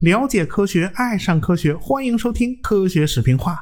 了解科学，爱上科学，欢迎收听《科学视频化》。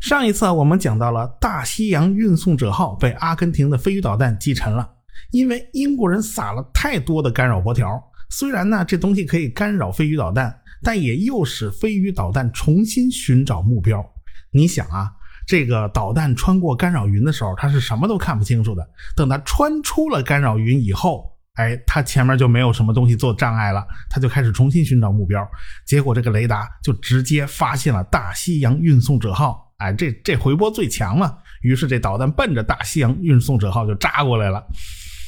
上一次我们讲到了大西洋运送者号被阿根廷的飞鱼导弹击沉了，因为英国人撒了太多的干扰波条。虽然呢这东西可以干扰飞鱼导弹，但也诱使飞鱼导弹重新寻找目标。你想啊，这个导弹穿过干扰云的时候，它是什么都看不清楚的。等它穿出了干扰云以后，哎，它前面就没有什么东西做障碍了，它就开始重新寻找目标。结果这个雷达就直接发现了大西洋运送者号，哎，这这回波最强了。于是这导弹奔着大西洋运送者号就扎过来了。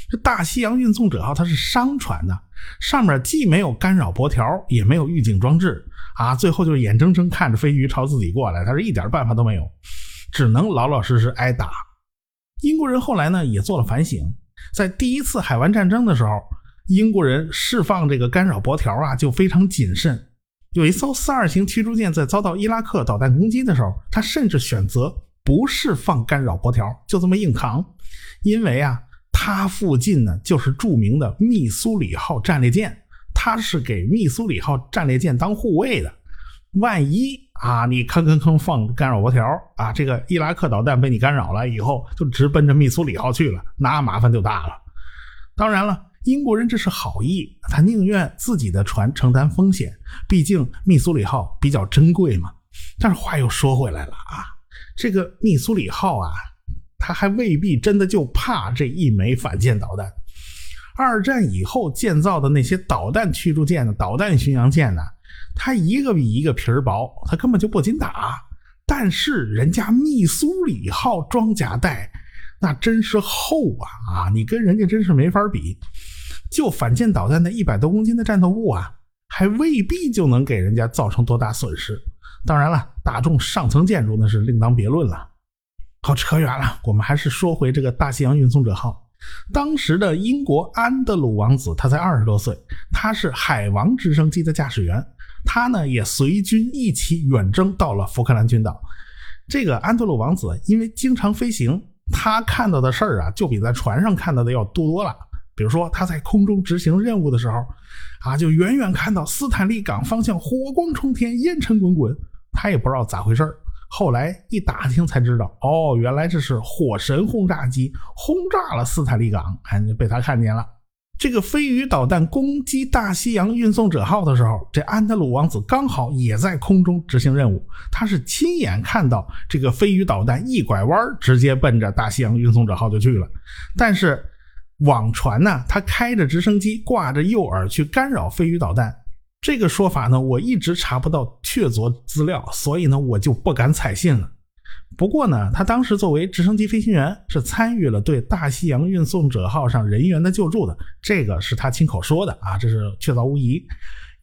这大西洋运送者号它是商船呢，上面既没有干扰波条，也没有预警装置啊，最后就眼睁睁看着飞鱼朝自己过来，它是一点办法都没有，只能老老实实挨打。英国人后来呢也做了反省。在第一次海湾战争的时候，英国人释放这个干扰箔条啊，就非常谨慎。有一艘四二型驱逐舰在遭到伊拉克导弹攻击的时候，他甚至选择不释放干扰箔条，就这么硬扛。因为啊，它附近呢就是著名的密苏里号战列舰，它是给密苏里号战列舰当护卫的。万一啊，你吭吭吭放干扰箔条啊，这个伊拉克导弹被你干扰了以后，就直奔着密苏里号去了，那麻烦就大了。当然了，英国人这是好意，他宁愿自己的船承担风险，毕竟密苏里号比较珍贵嘛。但是话又说回来了啊，这个密苏里号啊，他还未必真的就怕这一枚反舰导弹。二战以后建造的那些导弹驱逐舰的导弹巡洋舰呢？它一个比一个皮儿薄，它根本就不经打。但是人家密苏里号装甲带那真是厚啊啊！你跟人家真是没法比。就反舰导弹那一百多公斤的战斗部啊，还未必就能给人家造成多大损失。当然了，打中上层建筑那是另当别论了。好，扯远了，我们还是说回这个大西洋运送者号。当时的英国安德鲁王子他才二十多岁，他是海王直升机的驾驶员。他呢也随军一起远征到了福克兰群岛。这个安德鲁王子因为经常飞行，他看到的事儿啊就比在船上看到的要多多了。比如说他在空中执行任务的时候，啊就远远看到斯坦利港方向火光冲天，烟尘滚滚。他也不知道咋回事儿后来一打听才知道，哦，原来这是火神轰炸机轰炸了斯坦利港，哎，被他看见了。这个飞鱼导弹攻击大西洋运送者号的时候，这安德鲁王子刚好也在空中执行任务。他是亲眼看到这个飞鱼导弹一拐弯，直接奔着大西洋运送者号就去了。但是网传呢，他开着直升机挂着诱饵去干扰飞鱼导弹，这个说法呢，我一直查不到确凿资料，所以呢，我就不敢采信了。不过呢，他当时作为直升机飞行员，是参与了对大西洋运送者号上人员的救助的。这个是他亲口说的啊，这是确凿无疑。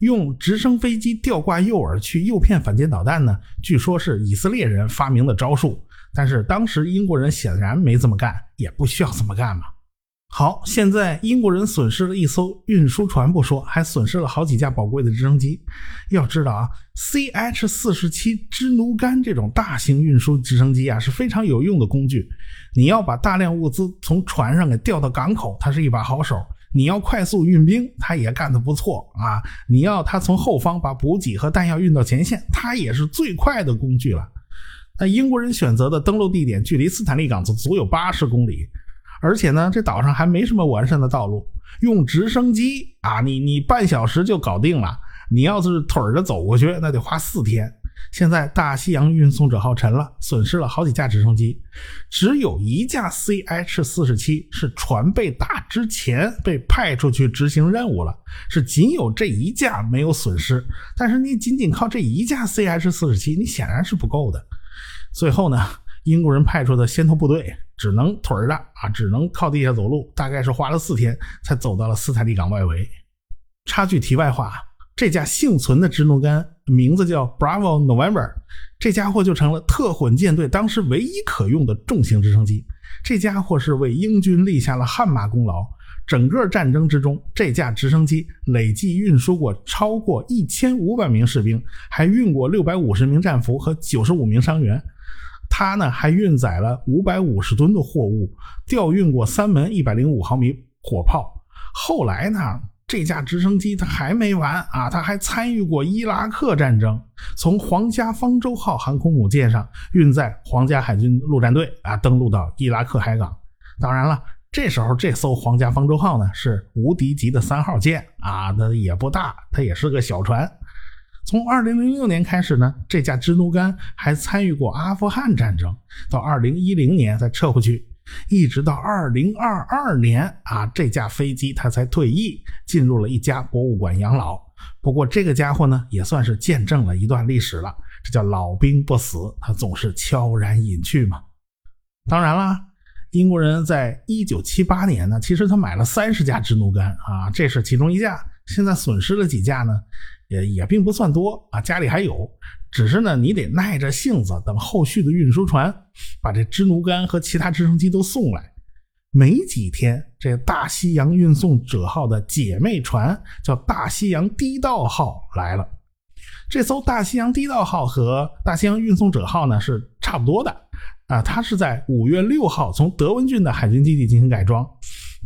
用直升飞机吊挂诱饵去诱骗反舰导弹呢，据说是以色列人发明的招数，但是当时英国人显然没这么干，也不需要这么干嘛。好，现在英国人损失了一艘运输船不说，还损失了好几架宝贵的直升机。要知道啊，CH 四十七支奴干这种大型运输直升机啊是非常有用的工具。你要把大量物资从船上给调到港口，它是一把好手；你要快速运兵，它也干得不错啊。你要它从后方把补给和弹药运到前线，它也是最快的工具了。那英国人选择的登陆地点距离斯坦利港足足有八十公里。而且呢，这岛上还没什么完善的道路，用直升机啊，你你半小时就搞定了。你要是腿着走过去，那得花四天。现在大西洋运送者号沉了，损失了好几架直升机，只有一架 CH 四十七是船被打之前被派出去执行任务了，是仅有这一架没有损失。但是你仅仅靠这一架 CH 四十七，你显然是不够的。最后呢，英国人派出的先头部队。只能腿儿的啊，只能靠地下走路，大概是花了四天才走到了斯坦利港外围。插句题外话，这架幸存的直奴干名字叫 Bravo November，这家伙就成了特混舰队当时唯一可用的重型直升机。这家伙是为英军立下了汗马功劳。整个战争之中，这架直升机累计运输过超过一千五百名士兵，还运过六百五十名战俘和九十五名伤员。它呢还运载了五百五十吨的货物，调运过三门一百零五毫米火炮。后来呢，这架直升机它还没完啊，它还参与过伊拉克战争，从皇家方舟号航空母舰上运载皇家海军陆战队啊，登陆到伊拉克海港。当然了，这时候这艘皇家方舟号呢是无敌级的三号舰啊，它也不大，它也是个小船。从二零零六年开始呢，这架支奴干还参与过阿富汗战争，到二零一零年才撤回去，一直到二零二二年啊，这架飞机它才退役，进入了一家博物馆养老。不过这个家伙呢，也算是见证了一段历史了，这叫老兵不死，他总是悄然隐去嘛。当然啦，英国人在一九七八年呢，其实他买了三十架支奴干啊，这是其中一架，现在损失了几架呢？也也并不算多啊，家里还有，只是呢，你得耐着性子等后续的运输船把这支奴干和其他直升机都送来。没几天，这大西洋运送者号的姐妹船叫大西洋低道号来了。这艘大西洋低道号和大西洋运送者号呢是差不多的啊，它是在五月六号从德文郡的海军基地进行改装。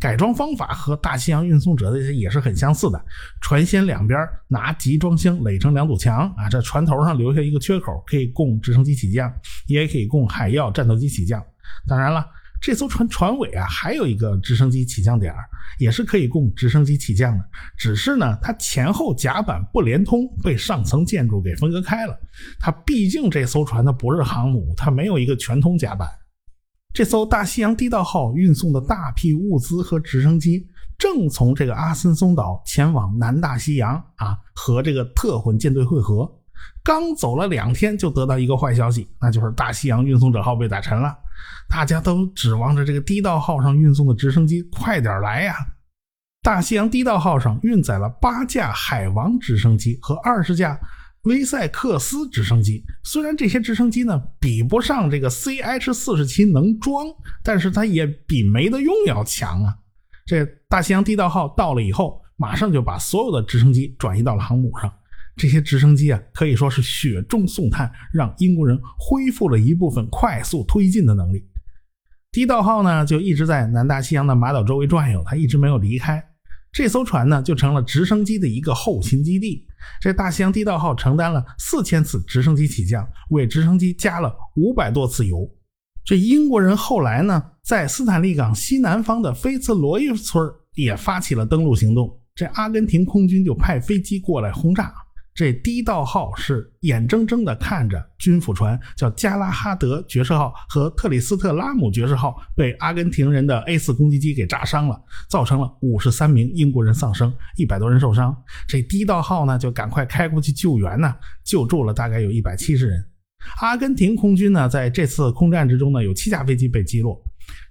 改装方法和大西洋运送者的也是很相似的，船舷两边拿集装箱垒成两堵墙啊，这船头上留下一个缺口，可以供直升机起降，也可以供海鹞战斗机起降。当然了，这艘船船尾啊还有一个直升机起降点，也是可以供直升机起降的。只是呢，它前后甲板不连通，被上层建筑给分割开了。它毕竟这艘船它不是航母，它没有一个全通甲板。这艘大西洋地道号运送的大批物资和直升机，正从这个阿森松岛前往南大西洋啊，和这个特混舰队会合。刚走了两天，就得到一个坏消息，那就是大西洋运送者号被打沉了。大家都指望着这个地道号上运送的直升机快点来呀！大西洋地道号上运载了八架海王直升机和二十架。威塞克斯直升机虽然这些直升机呢比不上这个 CH 四十七能装，但是它也比没得用要强啊。这大西洋地道号到了以后，马上就把所有的直升机转移到了航母上。这些直升机啊，可以说是雪中送炭，让英国人恢复了一部分快速推进的能力。地道号呢，就一直在南大西洋的马岛周围转悠，它一直没有离开。这艘船呢，就成了直升机的一个后勤基地。这大西洋地道号承担了四千次直升机起降，为直升机加了五百多次油。这英国人后来呢，在斯坦利港西南方的菲茨罗伊村也发起了登陆行动，这阿根廷空军就派飞机过来轰炸。这低道号是眼睁睁地看着军辅船叫加拉哈德爵士号和特里斯特拉姆爵士号被阿根廷人的 A 四攻击机给炸伤了，造成了五十三名英国人丧生，一百多人受伤。这低道号呢就赶快开过去救援呢，救助了大概有一百七十人。阿根廷空军呢在这次空战之中呢有七架飞机被击落。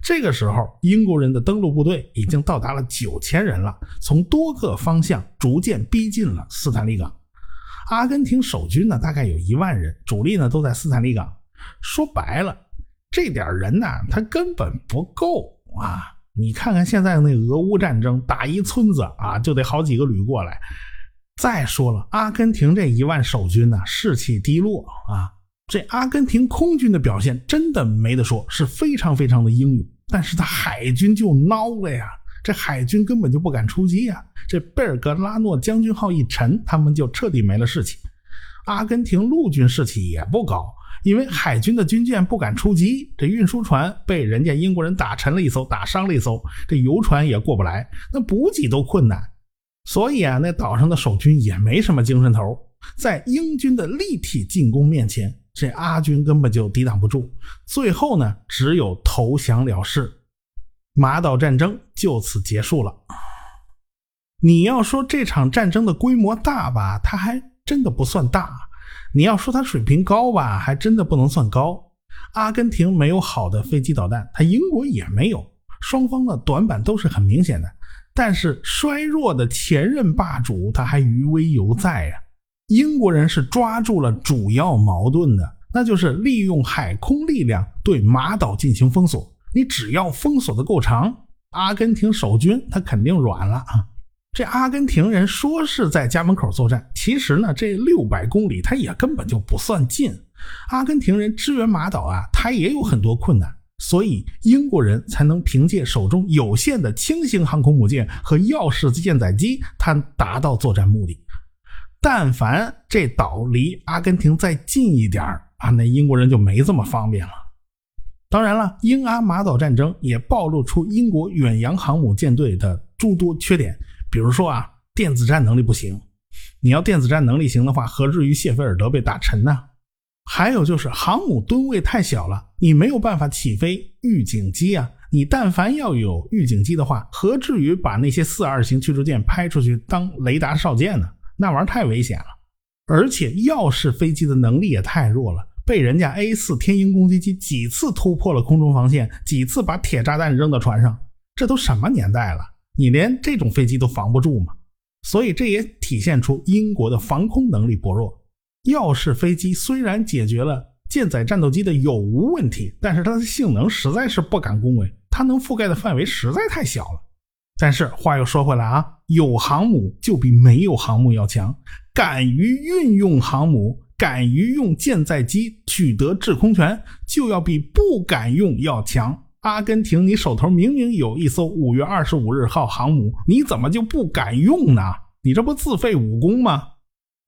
这个时候，英国人的登陆部队已经到达了九千人了，从多个方向逐渐逼近了斯坦利港。阿根廷守军呢，大概有一万人，主力呢都在斯坦利港。说白了，这点人呢，他根本不够啊！你看看现在那俄乌战争，打一村子啊，就得好几个旅过来。再说了，阿根廷这一万守军呢，士气低落啊。这阿根廷空军的表现真的没得说，是非常非常的英勇。但是他海军就孬了呀。这海军根本就不敢出击呀！这贝尔格拉诺将军号一沉，他们就彻底没了士气。阿根廷陆军士气也不高，因为海军的军舰不敢出击，这运输船被人家英国人打沉了一艘，打伤了一艘，这游船也过不来，那补给都困难。所以啊，那岛上的守军也没什么精神头，在英军的立体进攻面前，这阿军根本就抵挡不住，最后呢，只有投降了事。马岛战争就此结束了。你要说这场战争的规模大吧，它还真的不算大；你要说它水平高吧，还真的不能算高。阿根廷没有好的飞机导弹，它英国也没有，双方的短板都是很明显的。但是衰弱的前任霸主他还余威犹在呀。英国人是抓住了主要矛盾的，那就是利用海空力量对马岛进行封锁。你只要封锁的够长，阿根廷守军他肯定软了啊！这阿根廷人说是在家门口作战，其实呢，这六百公里他也根本就不算近。阿根廷人支援马岛啊，他也有很多困难，所以英国人才能凭借手中有限的轻型航空母舰和耀式舰载机，他达到作战目的。但凡这岛离阿根廷再近一点啊，那英国人就没这么方便了。当然了，英阿马岛战争也暴露出英国远洋航母舰队的诸多缺点。比如说啊，电子战能力不行。你要电子战能力行的话，何至于谢菲尔德被打沉呢？还有就是航母吨位太小了，你没有办法起飞预警机啊。你但凡要有预警机的话，何至于把那些四二型驱逐舰拍出去当雷达哨舰呢？那玩意儿太危险了。而且要式飞机的能力也太弱了，被人家 A 四天鹰攻击机几次突破了空中防线，几次把铁炸弹扔到船上。这都什么年代了？你连这种飞机都防不住吗？所以这也体现出英国的防空能力薄弱。要式飞机虽然解决了舰载战斗机的有无问题，但是它的性能实在是不敢恭维，它能覆盖的范围实在太小了。但是话又说回来啊，有航母就比没有航母要强，敢于运用航母，敢于用舰载机取得制空权，就要比不敢用要强。阿根廷，你手头明明有一艘五月二十五日号航母，你怎么就不敢用呢？你这不自废武功吗？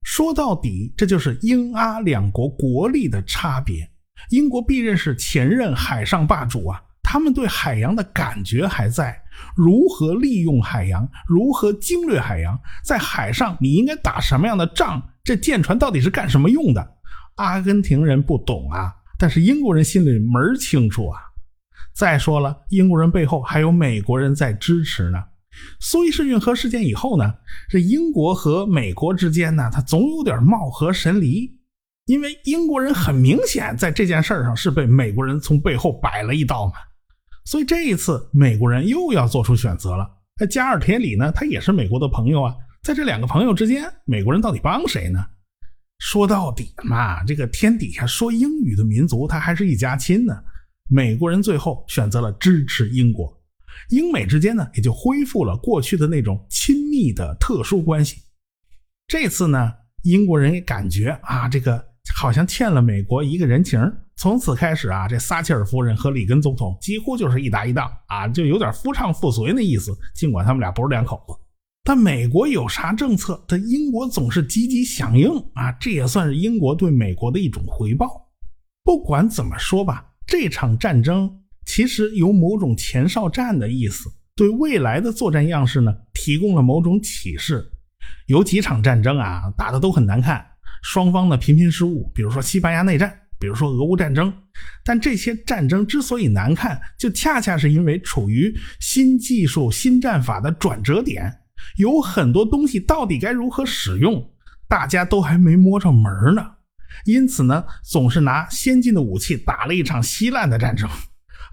说到底，这就是英阿两国国力的差别。英国毕竟是前任海上霸主啊，他们对海洋的感觉还在。如何利用海洋，如何经略海洋，在海上你应该打什么样的仗？这舰船到底是干什么用的？阿根廷人不懂啊，但是英国人心里门清楚啊。再说了，英国人背后还有美国人在支持呢。苏伊士运河事件以后呢，这英国和美国之间呢，他总有点貌合神离。因为英国人很明显在这件事上是被美国人从背后摆了一刀嘛，所以这一次美国人又要做出选择了。那加尔铁里呢，他也是美国的朋友啊，在这两个朋友之间，美国人到底帮谁呢？说到底嘛，这个天底下说英语的民族，他还是一家亲呢。美国人最后选择了支持英国，英美之间呢也就恢复了过去的那种亲密的特殊关系。这次呢，英国人也感觉啊，这个好像欠了美国一个人情。从此开始啊，这撒切尔夫人和里根总统几乎就是一搭一档啊，就有点夫唱妇随那意思。尽管他们俩不是两口子，但美国有啥政策，这英国总是积极响应啊，这也算是英国对美国的一种回报。不管怎么说吧。这场战争其实有某种前哨战的意思，对未来的作战样式呢提供了某种启示。有几场战争啊打的都很难看，双方呢频频失误，比如说西班牙内战，比如说俄乌战争。但这些战争之所以难看，就恰恰是因为处于新技术、新战法的转折点，有很多东西到底该如何使用，大家都还没摸着门呢。因此呢，总是拿先进的武器打了一场稀烂的战争，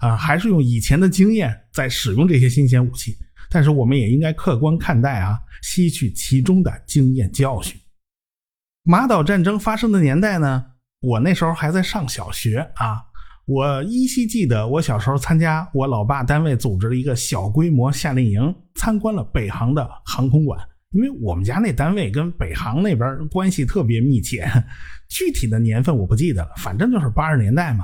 啊，还是用以前的经验在使用这些新鲜武器。但是我们也应该客观看待啊，吸取其中的经验教训。马岛战争发生的年代呢，我那时候还在上小学啊，我依稀记得我小时候参加我老爸单位组织的一个小规模夏令营，参观了北航的航空馆。因为我们家那单位跟北航那边关系特别密切，具体的年份我不记得了，反正就是八十年代嘛。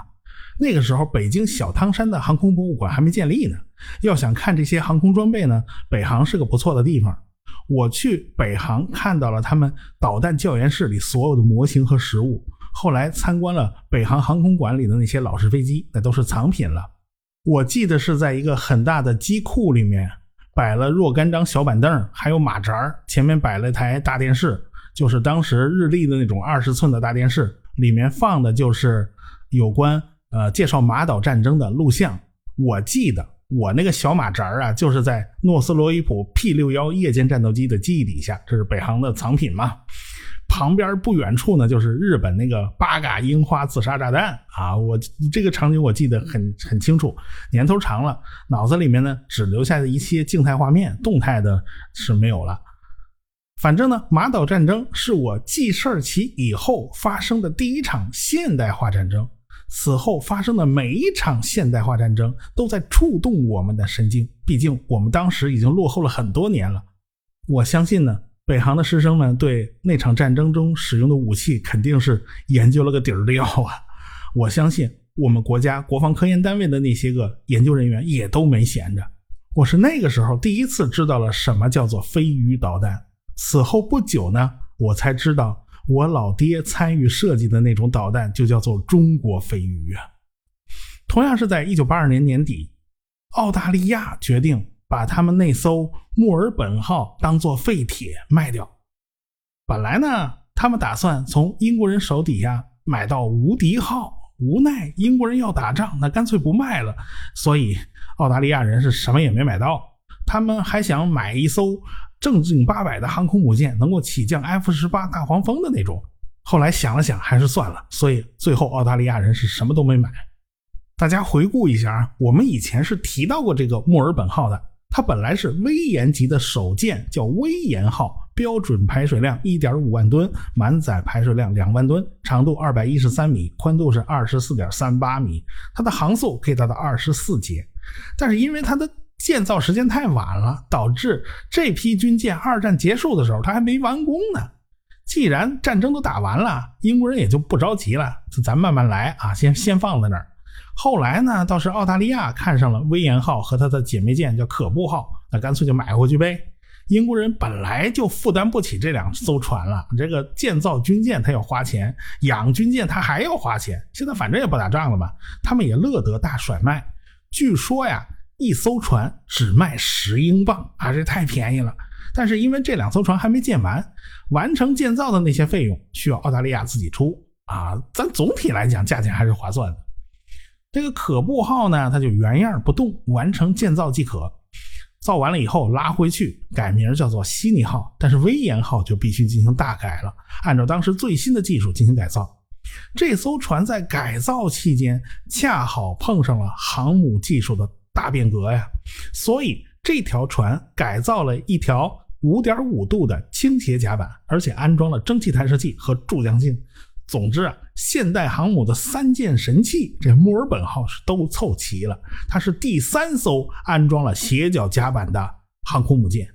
那个时候北京小汤山的航空博物馆还没建立呢，要想看这些航空装备呢，北航是个不错的地方。我去北航看到了他们导弹教研室里所有的模型和实物，后来参观了北航航空馆里的那些老式飞机，那都是藏品了。我记得是在一个很大的机库里面。摆了若干张小板凳，还有马扎前面摆了台大电视，就是当时日立的那种二十寸的大电视，里面放的就是有关呃介绍马岛战争的录像。我记得我那个小马扎啊，就是在诺斯罗伊普 P 六幺夜间战斗机的机翼底下，这是北航的藏品嘛。旁边不远处呢，就是日本那个八嘎樱花自杀炸弹啊！我这个场景我记得很很清楚，年头长了，脑子里面呢只留下了一些静态画面，动态的是没有了。反正呢，马岛战争是我记事儿起以后发生的第一场现代化战争，此后发生的每一场现代化战争都在触动我们的神经，毕竟我们当时已经落后了很多年了。我相信呢，北航的师生们对那场战争中使用的武器肯定是研究了个底儿掉啊。我相信我们国家国防科研单位的那些个研究人员也都没闲着。我是那个时候第一次知道了什么叫做飞鱼导弹。此后不久呢，我才知道我老爹参与设计的那种导弹就叫做中国飞鱼啊。同样是在一九八二年年底，澳大利亚决定把他们那艘墨尔本号当做废铁卖掉。本来呢，他们打算从英国人手底下买到无敌号。无奈英国人要打仗，那干脆不卖了。所以澳大利亚人是什么也没买到。他们还想买一艘正经八百的航空母舰，能够起降 F 十八大黄蜂的那种。后来想了想，还是算了。所以最后澳大利亚人是什么都没买。大家回顾一下啊，我们以前是提到过这个墨尔本号的，它本来是威严级的首舰，叫威严号。标准排水量一点五万吨，满载排水量两万吨，长度二百一十三米，宽度是二十四点三八米，它的航速可以达到二十四节。但是因为它的建造时间太晚了，导致这批军舰二战结束的时候它还没完工呢。既然战争都打完了，英国人也就不着急了，咱慢慢来啊，先先放在那儿。后来呢，倒是澳大利亚看上了威严号和它的姐妹舰叫可布号，那干脆就买回去呗。英国人本来就负担不起这两艘船了，这个建造军舰他要花钱，养军舰他还要花钱。现在反正也不打仗了嘛，他们也乐得大甩卖。据说呀，一艘船只卖十英镑啊，这太便宜了。但是因为这两艘船还没建完，完成建造的那些费用需要澳大利亚自己出啊。咱总体来讲，价钱还是划算的。这个可布号呢，它就原样不动，完成建造即可。造完了以后拉回去，改名叫做悉尼号，但是威严号就必须进行大改了，按照当时最新的技术进行改造。这艘船在改造期间恰好碰上了航母技术的大变革呀，所以这条船改造了一条5.5度的倾斜甲板，而且安装了蒸汽弹射器和助降镜。总之啊，现代航母的三件神器，这墨尔本号是都凑齐了。它是第三艘安装了斜角甲板的航空母舰，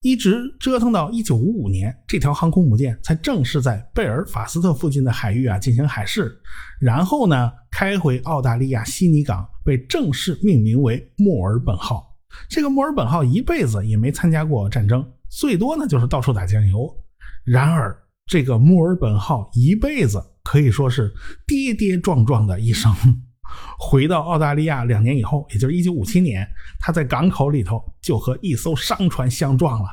一直折腾到一九五五年，这条航空母舰才正式在贝尔法斯特附近的海域啊进行海试，然后呢开回澳大利亚悉尼港，被正式命名为墨尔本号。这个墨尔本号一辈子也没参加过战争，最多呢就是到处打酱油。然而。这个墨尔本号一辈子可以说是跌跌撞撞的一生。回到澳大利亚两年以后，也就是1957年，他在港口里头就和一艘商船相撞了。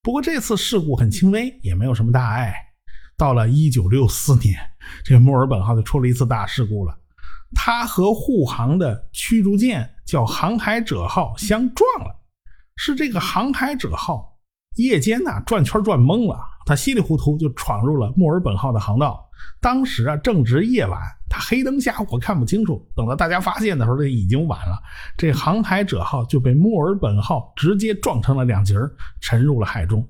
不过这次事故很轻微，也没有什么大碍。到了1964年，这墨尔本号就出了一次大事故了，他和护航的驱逐舰叫航海者号相撞了。是这个航海者号夜间呐转圈转懵了。他稀里糊涂就闯入了墨尔本号的航道，当时啊正值夜晚，他黑灯瞎火看不清楚。等到大家发现的时候，这已经晚了。这航海者号就被墨尔本号直接撞成了两截沉入了海中。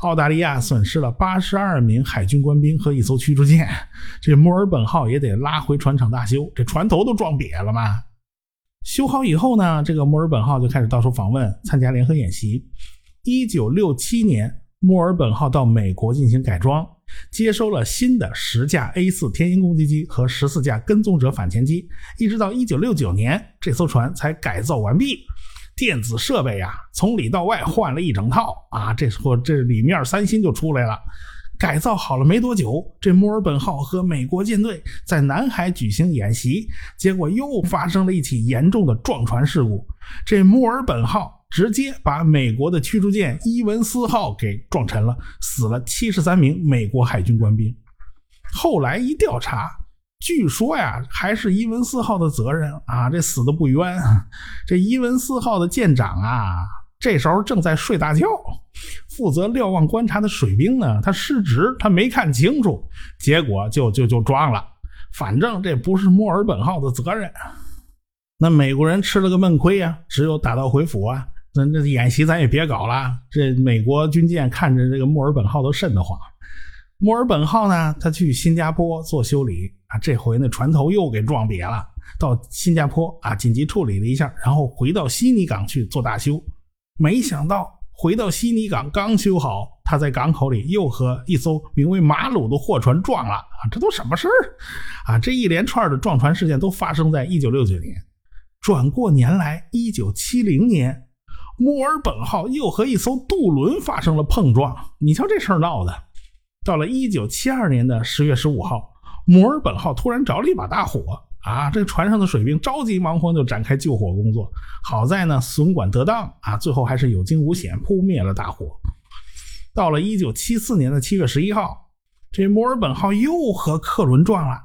澳大利亚损失了八十二名海军官兵和一艘驱逐舰，这墨尔本号也得拉回船厂大修，这船头都撞瘪了嘛。修好以后呢，这个墨尔本号就开始到处访问，参加联合演习。一九六七年。墨尔本号到美国进行改装，接收了新的十架 A 四天鹰攻击机和十四架跟踪者反潜机，一直到一九六九年，这艘船才改造完毕。电子设备呀，从里到外换了一整套啊！这时候这里面三星就出来了。改造好了没多久，这墨尔本号和美国舰队在南海举行演习，结果又发生了一起严重的撞船事故。这墨尔本号。直接把美国的驱逐舰伊文斯号给撞沉了，死了七十三名美国海军官兵。后来一调查，据说呀，还是伊文斯号的责任啊，这死的不冤。这伊文斯号的舰长啊，这时候正在睡大觉，负责瞭望观察的水兵呢，他失职，他没看清楚，结果就就就撞了。反正这不是墨尔本号的责任。那美国人吃了个闷亏呀，只有打道回府啊。那这演习咱也别搞了，这美国军舰看着这个墨尔本号都瘆得慌。墨尔本号呢，他去新加坡做修理啊，这回那船头又给撞瘪了，到新加坡啊紧急处理了一下，然后回到悉尼港去做大修。没想到回到悉尼港刚修好，他在港口里又和一艘名为“马鲁”的货船撞了啊！这都什么事儿啊？这一连串的撞船事件都发生在1969年。转过年来，1970年，墨尔本号又和一艘渡轮发生了碰撞。你瞧这事儿闹的！到了1972年的10月15号，墨尔本号突然着了一把大火。啊，这船上的水兵着急忙慌就展开救火工作，好在呢损管得当啊，最后还是有惊无险扑灭了大火。到了一九七四年的七月十一号，这墨尔本号又和客轮撞了。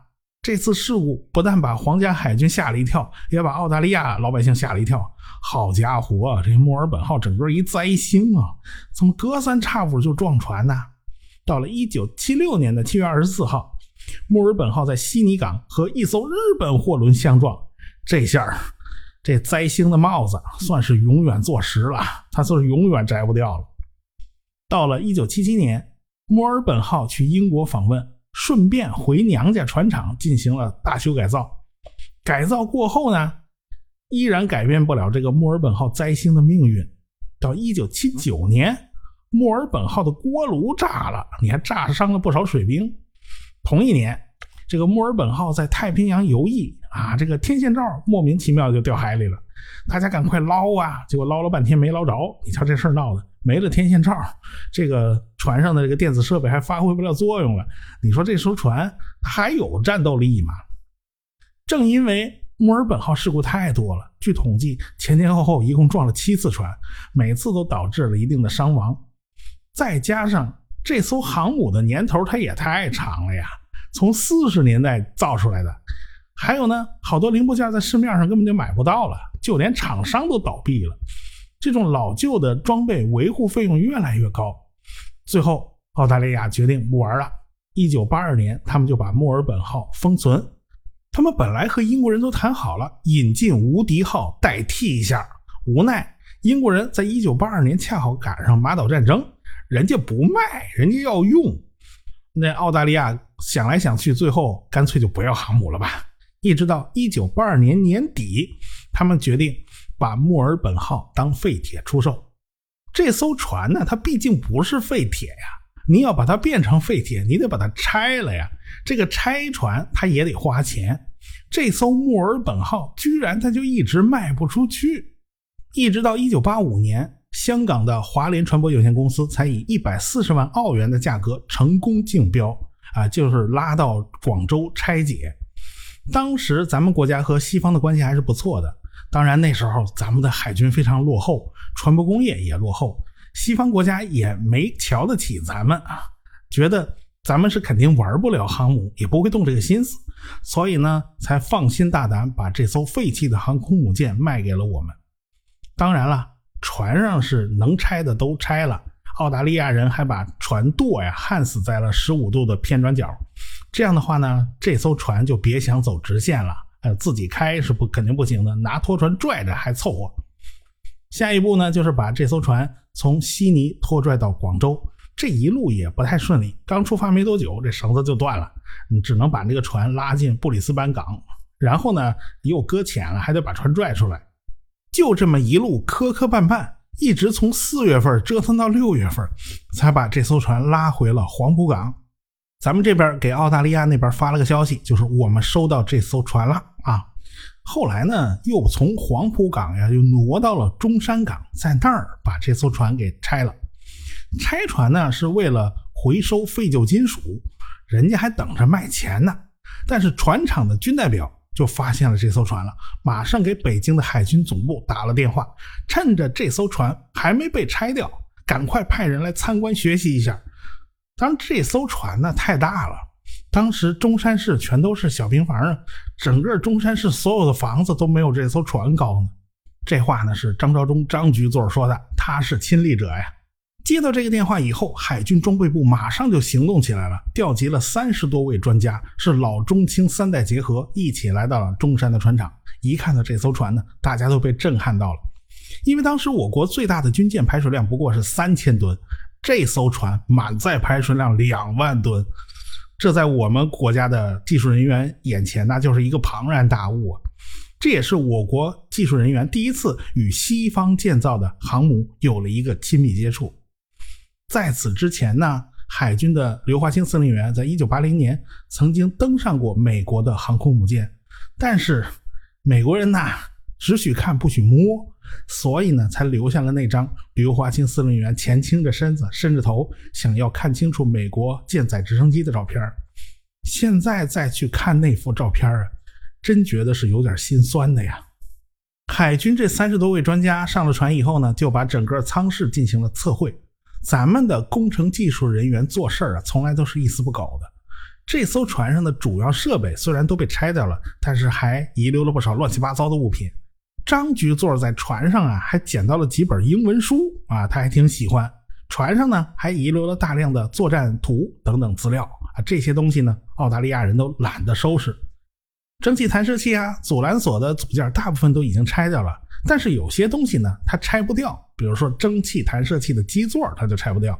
这次事故不但把皇家海军吓了一跳，也把澳大利亚老百姓吓了一跳。好家伙，这墨尔本号整个一灾星啊！怎么隔三差五就撞船呢？到了一九七六年的七月二十四号。墨尔本号在悉尼港和一艘日本货轮相撞，这下这灾星的帽子算是永远坐实了，它算是永远摘不掉了。到了1977年，墨尔本号去英国访问，顺便回娘家船厂进行了大修改造。改造过后呢，依然改变不了这个墨尔本号灾星的命运。到1979年，墨尔本号的锅炉炸了，你还炸伤了不少水兵。同一年，这个墨尔本号在太平洋游弋啊，这个天线罩莫名其妙就掉海里了，大家赶快捞啊！结果捞了半天没捞着，你瞧这事闹的，没了天线罩，这个船上的这个电子设备还发挥不了作用了。你说这艘船它还有战斗力吗？正因为墨尔本号事故太多了，据统计前前后后一共撞了七次船，每次都导致了一定的伤亡，再加上。这艘航母的年头它也太长了呀，从四十年代造出来的，还有呢，好多零部件在市面上根本就买不到了，就连厂商都倒闭了。这种老旧的装备维护费用越来越高，最后澳大利亚决定不玩了。一九八二年，他们就把墨尔本号封存。他们本来和英国人都谈好了引进无敌号代替一下，无奈英国人在一九八二年恰好赶上马岛战争。人家不卖，人家要用。那澳大利亚想来想去，最后干脆就不要航母了吧。一直到一九八二年年底，他们决定把墨尔本号当废铁出售。这艘船呢，它毕竟不是废铁呀，你要把它变成废铁，你得把它拆了呀。这个拆船它也得花钱。这艘墨尔本号居然它就一直卖不出去，一直到一九八五年。香港的华联船舶有限公司才以一百四十万澳元的价格成功竞标，啊，就是拉到广州拆解。当时咱们国家和西方的关系还是不错的，当然那时候咱们的海军非常落后，船舶工业也落后，西方国家也没瞧得起咱们啊，觉得咱们是肯定玩不了航母，也不会动这个心思，所以呢，才放心大胆把这艘废弃的航空母舰卖给了我们。当然了。船上是能拆的都拆了，澳大利亚人还把船舵呀焊死在了十五度的偏转角，这样的话呢，这艘船就别想走直线了。呃，自己开是不肯定不行的，拿拖船拽着还凑合。下一步呢，就是把这艘船从悉尼拖拽到广州，这一路也不太顺利。刚出发没多久，这绳子就断了，你只能把这个船拉进布里斯班港，然后呢又搁浅了，还得把船拽出来。就这么一路磕磕绊绊，一直从四月份折腾到六月份，才把这艘船拉回了黄埔港。咱们这边给澳大利亚那边发了个消息，就是我们收到这艘船了啊。后来呢，又从黄埔港呀，又挪到了中山港，在那儿把这艘船给拆了。拆船呢，是为了回收废旧金属，人家还等着卖钱呢。但是船厂的军代表。就发现了这艘船了，马上给北京的海军总部打了电话，趁着这艘船还没被拆掉，赶快派人来参观学习一下。当然，这艘船呢太大了，当时中山市全都是小平房啊，整个中山市所有的房子都没有这艘船高呢。这话呢是张召忠张局座说的，他是亲历者呀。接到这个电话以后，海军装备部马上就行动起来了，调集了三十多位专家，是老中青三代结合，一起来到了中山的船厂。一看到这艘船呢，大家都被震撼到了，因为当时我国最大的军舰排水量不过是三千吨，这艘船满载排水量两万吨，这在我们国家的技术人员眼前那就是一个庞然大物。这也是我国技术人员第一次与西方建造的航母有了一个亲密接触。在此之前呢，海军的刘华清司令员在一九八零年曾经登上过美国的航空母舰，但是美国人呐，只许看不许摸，所以呢，才留下了那张刘华清司令员前倾着身子、伸着头，想要看清楚美国舰载直升机的照片。现在再去看那幅照片啊，真觉得是有点心酸的呀。海军这三十多位专家上了船以后呢，就把整个舱室进行了测绘。咱们的工程技术人员做事啊，从来都是一丝不苟的。这艘船上的主要设备虽然都被拆掉了，但是还遗留了不少乱七八糟的物品。张局座在船上啊，还捡到了几本英文书啊，他还挺喜欢。船上呢，还遗留了大量的作战图等等资料啊，这些东西呢，澳大利亚人都懒得收拾。蒸汽弹射器啊，阻拦索的组件大部分都已经拆掉了。但是有些东西呢，它拆不掉，比如说蒸汽弹射器的基座，它就拆不掉。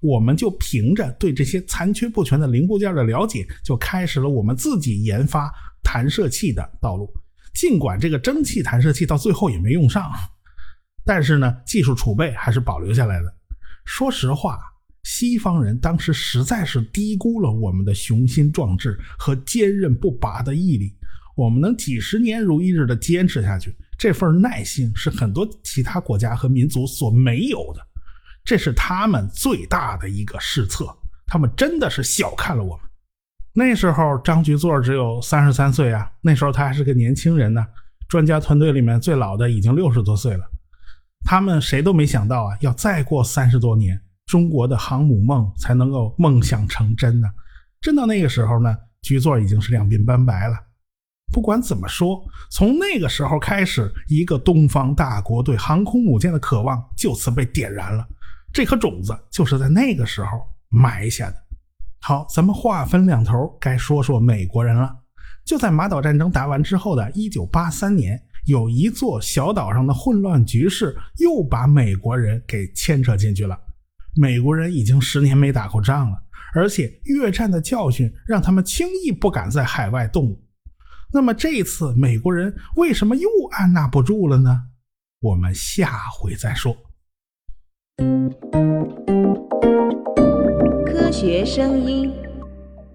我们就凭着对这些残缺不全的零部件的了解，就开始了我们自己研发弹射器的道路。尽管这个蒸汽弹射器到最后也没用上，但是呢，技术储备还是保留下来的。说实话，西方人当时实在是低估了我们的雄心壮志和坚韧不拔的毅力。我们能几十年如一日的坚持下去。这份耐心是很多其他国家和民族所没有的，这是他们最大的一个失策。他们真的是小看了我们。那时候张局座只有三十三岁啊，那时候他还是个年轻人呢。专家团队里面最老的已经六十多岁了。他们谁都没想到啊，要再过三十多年，中国的航母梦才能够梦想成真呢。真到那个时候呢，局座已经是两鬓斑白了。不管怎么说，从那个时候开始，一个东方大国对航空母舰的渴望就此被点燃了。这颗种子就是在那个时候埋下的。好，咱们话分两头，该说说美国人了。就在马岛战争打完之后的1983年，有一座小岛上的混乱局势又把美国人给牵扯进去了。美国人已经十年没打过仗了，而且越战的教训让他们轻易不敢在海外动武。那么这次美国人为什么又按捺不住了呢？我们下回再说。科学声音。